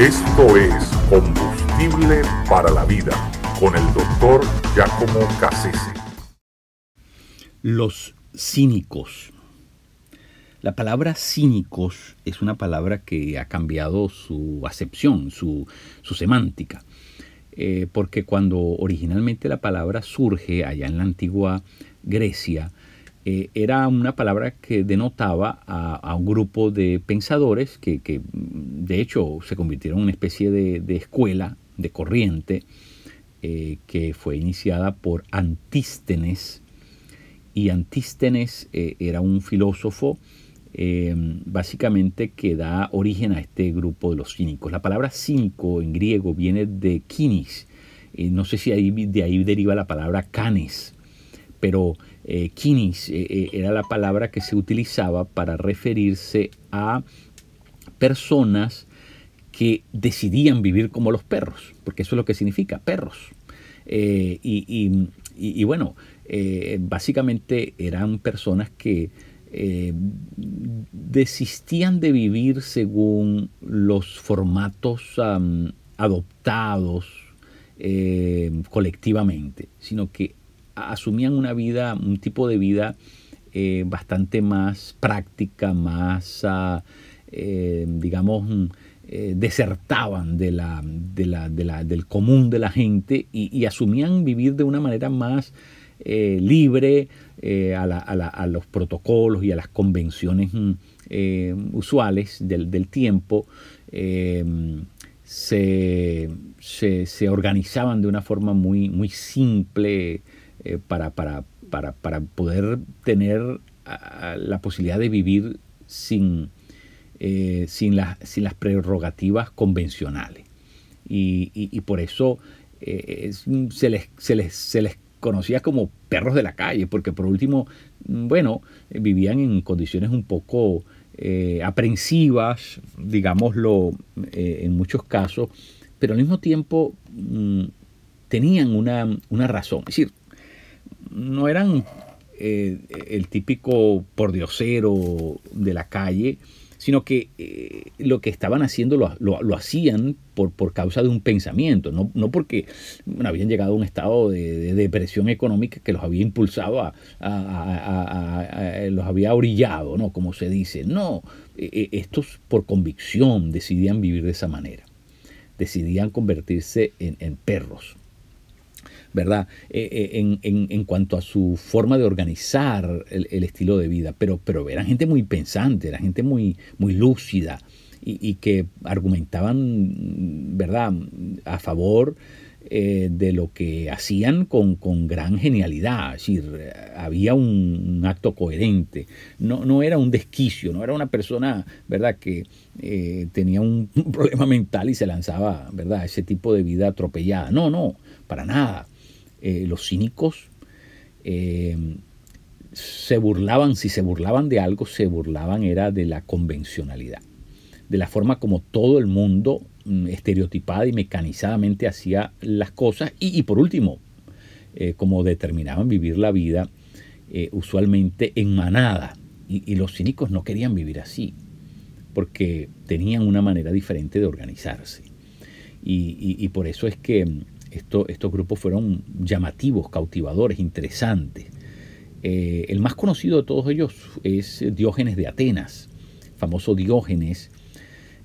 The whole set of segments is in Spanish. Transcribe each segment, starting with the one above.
Esto es Combustible para la Vida con el doctor Giacomo Cassese. Los cínicos. La palabra cínicos es una palabra que ha cambiado su acepción, su, semántica. Eh, porque cuando originalmente la palabra surge allá en la antigua Grecia, eh, era una palabra que denotaba a, un grupo de pensadores que, de hecho se convirtieron en una especie de, escuela, de corriente, eh, que fue iniciada por Antístenes. Y Antístenes eh, era un filósofo básicamente que da origen a este grupo de los cínicos. La palabra cínico en griego viene de kinis. no sé si de ahí deriva la palabra canes, pero eh, kinis eh, eh, era la palabra que se utilizaba para referirse a personas que decidían vivir como los perros, porque eso es lo que significa, perros. y, bueno, básicamente eran personas que desistían de vivir según los formatos adoptados colectivamente, sino que asumían una vida, un tipo de vida eh, bastante más práctica, más, ah, eh, digamos, mm, eh, desertaban de la, del común de la gente y, asumían vivir de una manera más libre a, los protocolos y a las convenciones mm, usuales del, tiempo. Se, se, organizaban de una forma muy, muy simple, eh, para, para, para, para, poder tener la posibilidad de vivir sin, eh, sin, sin, las prerrogativas convencionales. Y, y, por eso eh, se, les, se, les, se les conocía como perros de la calle, porque por último, bueno, vivían en condiciones un poco aprensivas, digámoslo, en muchos casos, pero al mismo tiempo mm, tenían una, una, razón. Es decir, no eran eh, el típico pordiosero de la calle, sino que eh, lo que estaban haciendo lo, hacían por, por, causa de un pensamiento, no, no porque habían llegado a un estado de, depresión económica que los había impulsado, a, los había orillado, ¿no? como se dice. No, eh, estos por convicción decidían vivir de esa manera, decidían convertirse en perros. ¿Verdad? Eh, eh, en, cuanto a su forma de organizar el, estilo de vida, pero, pero eran gente muy pensante, era gente muy, muy lúcida y, que argumentaban, ¿verdad?, a favor eh, de lo que hacían con, gran genialidad, es decir, había un, acto coherente, no, no, era un desquicio, no era una persona, ¿verdad?, que tenía un, problema mental y se lanzaba, ¿verdad?, ese tipo de vida atropellada, no, no, para nada. Eh, los cínicos eh, se burlaban, si se burlaban de algo, se burlaban era de la convencionalidad, de la forma como todo el mundo mm, estereotipada y mecanizadamente hacía las cosas y, por último, eh, como determinaban vivir la vida usualmente en manada. Y, los cínicos no querían vivir así, porque tenían una manera diferente de organizarse. y por eso es que estos grupos fueron llamativos, cautivadores, interesantes. Eh, el más conocido de todos ellos es Diógenes de Atenas, famoso Diógenes,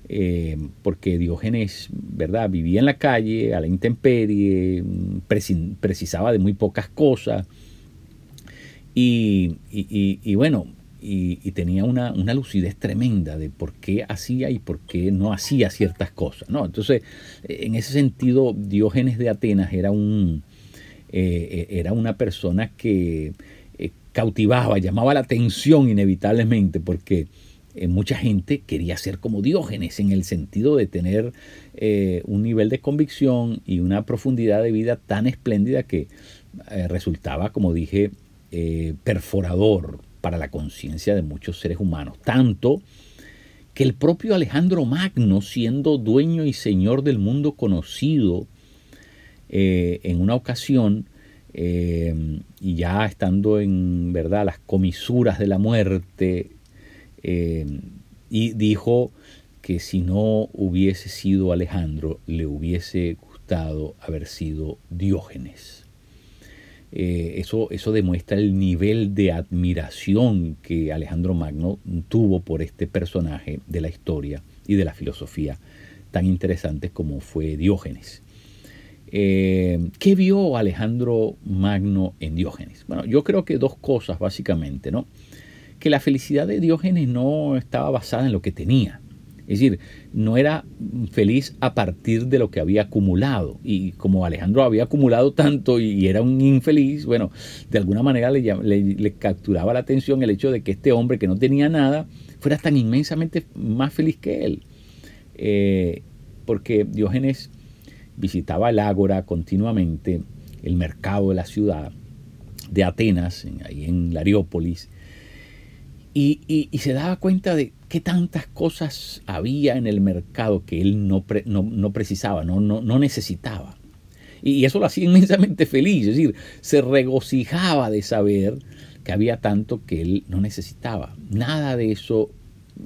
eh, porque Diógenes, ¿verdad? Vivía en la calle, a la intemperie, precisaba de muy pocas cosas. y bueno, y, tenía una, lucidez tremenda de por qué hacía y por qué no hacía ciertas cosas. ¿no? Entonces, en ese sentido, Diógenes de Atenas era, un, eh, era una persona que eh, cautivaba, llamaba la atención inevitablemente, porque eh, mucha gente quería ser como Diógenes en el sentido de tener un nivel de convicción y una profundidad de vida tan espléndida que resultaba, como dije, perforador, para la conciencia de muchos seres humanos. Tanto que el propio Alejandro Magno, siendo dueño y señor del mundo conocido, eh, en una ocasión, eh, y ya estando en verdad las comisuras de la muerte, eh, dijo que si no hubiese sido Alejandro, le hubiese gustado haber sido Diógenes. Eh, eso, eso demuestra el nivel de admiración que Alejandro Magno tuvo por este personaje de la historia y de la filosofía tan interesantes como fue Diógenes. Eh, ¿Qué vio Alejandro Magno en Diógenes? Bueno, yo creo que dos cosas básicamente, ¿no? Que la felicidad de Diógenes no estaba basada en lo que tenía, es decir, no era feliz a partir de lo que había acumulado. Y como Alejandro había acumulado tanto y era un infeliz, bueno, de alguna manera le, capturaba la atención el hecho de que este hombre que no tenía nada fuera tan inmensamente más feliz que él. Eh, porque Diógenes visitaba el ágora continuamente, el mercado de la ciudad de Atenas, ahí en Lariópolis, y, se daba cuenta de qué tantas cosas había en el mercado que él no, precisaba, no, no, necesitaba. Y, eso lo hacía inmensamente feliz, es decir, se regocijaba de saber que había tanto que él no necesitaba. Nada de eso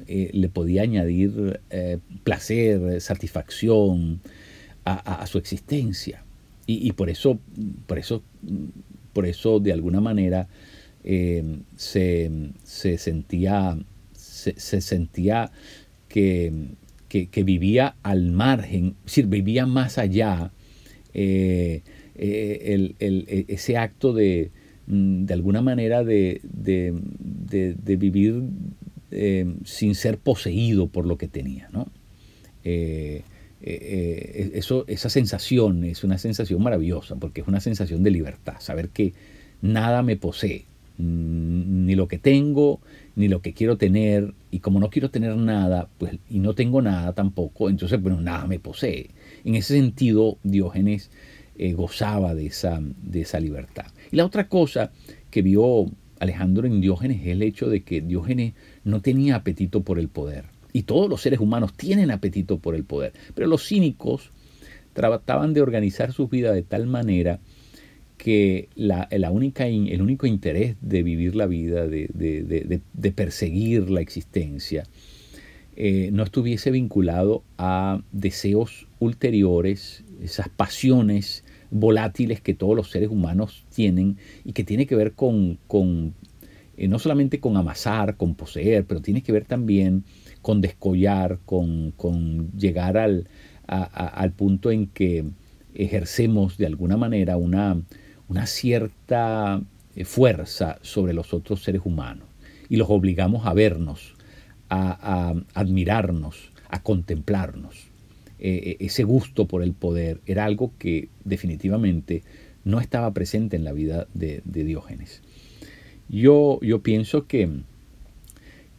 eh, le podía añadir eh, placer, satisfacción a, su existencia. Y, y, por eso, por eso, por eso de alguna manera eh, se, sentía, se, sentía que, vivía al margen, es decir, vivía más allá eh, eh, ese acto de, mm, de alguna manera de, vivir sin ser poseído por lo que tenía. ¿no? eso, esa sensación es una sensación maravillosa porque es una sensación de libertad, saber que nada me posee, ni lo que tengo, ni lo que quiero tener, y como no quiero tener nada, pues, y no tengo nada tampoco, entonces, bueno, nada me posee. En ese sentido, Diógenes eh, gozaba de esa, de esa libertad. Y la otra cosa que vio Alejandro en Diógenes es el hecho de que Diógenes no tenía apetito por el poder. Y todos los seres humanos tienen apetito por el poder. Pero los cínicos trataban de organizar sus vidas de tal manera que la, única, el único interés de vivir la vida, de, perseguir la existencia, eh, no estuviese vinculado a deseos ulteriores, esas pasiones volátiles que todos los seres humanos tienen y que tiene que ver con, eh, no solamente con amasar, con poseer, pero tiene que ver también con descollar, con, llegar al, al punto en que ejercemos de alguna manera una, una cierta eh, fuerza sobre los otros seres humanos y los obligamos a vernos, a, admirarnos, a contemplarnos. Eh, eh, ese gusto por el poder era algo que definitivamente no estaba presente en la vida de, Diógenes. Yo, pienso que,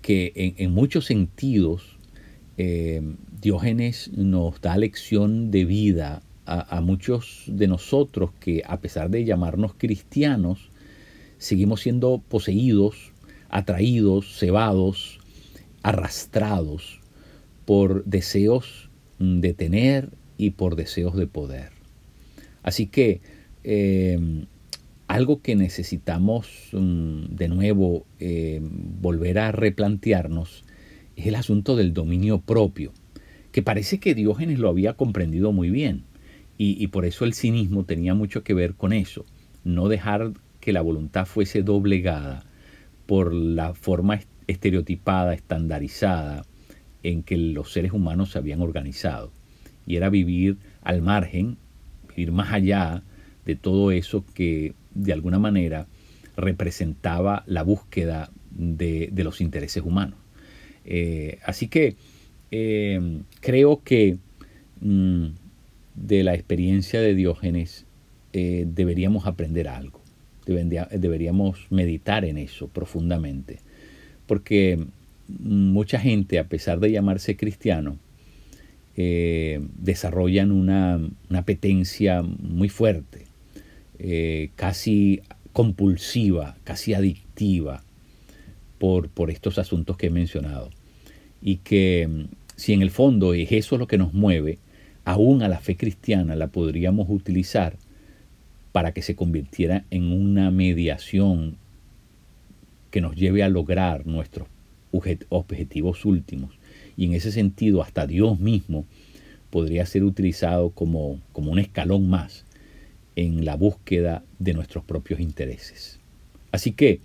que en, muchos sentidos Diógenes nos da lección de vida a, muchos de nosotros que a pesar de llamarnos cristianos, seguimos siendo poseídos, atraídos, cebados, arrastrados por deseos mm, de tener y por deseos de poder. Así que em, algo que necesitamos mm, de nuevo em, volver a replantearnos es el asunto del dominio propio, que parece que Diógenes lo había comprendido muy bien. Y, por eso el cinismo tenía mucho que ver con eso, no dejar que la voluntad fuese doblegada por la forma estereotipada, estandarizada en que los seres humanos se habían organizado. Y era vivir al margen, vivir más allá de todo eso que de alguna manera representaba la búsqueda de, los intereses humanos. Eh, así que eh, creo que mm, de la experiencia de Diógenes eh, deberíamos aprender algo, deberíamos meditar en eso profundamente, porque mucha gente, a pesar de llamarse cristiano, eh, desarrollan una, apetencia muy fuerte, eh, casi compulsiva, casi adictiva por, por estos asuntos que he mencionado. Y que si en el fondo es eso lo que nos mueve, aún a la fe cristiana la podríamos utilizar para que se convirtiera en una mediación que nos lleve a lograr nuestros objetivos últimos y en ese sentido hasta Dios mismo podría ser utilizado como, como un escalón más en la búsqueda de nuestros propios intereses. Así que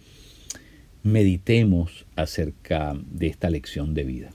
meditemos acerca de esta lección de vida.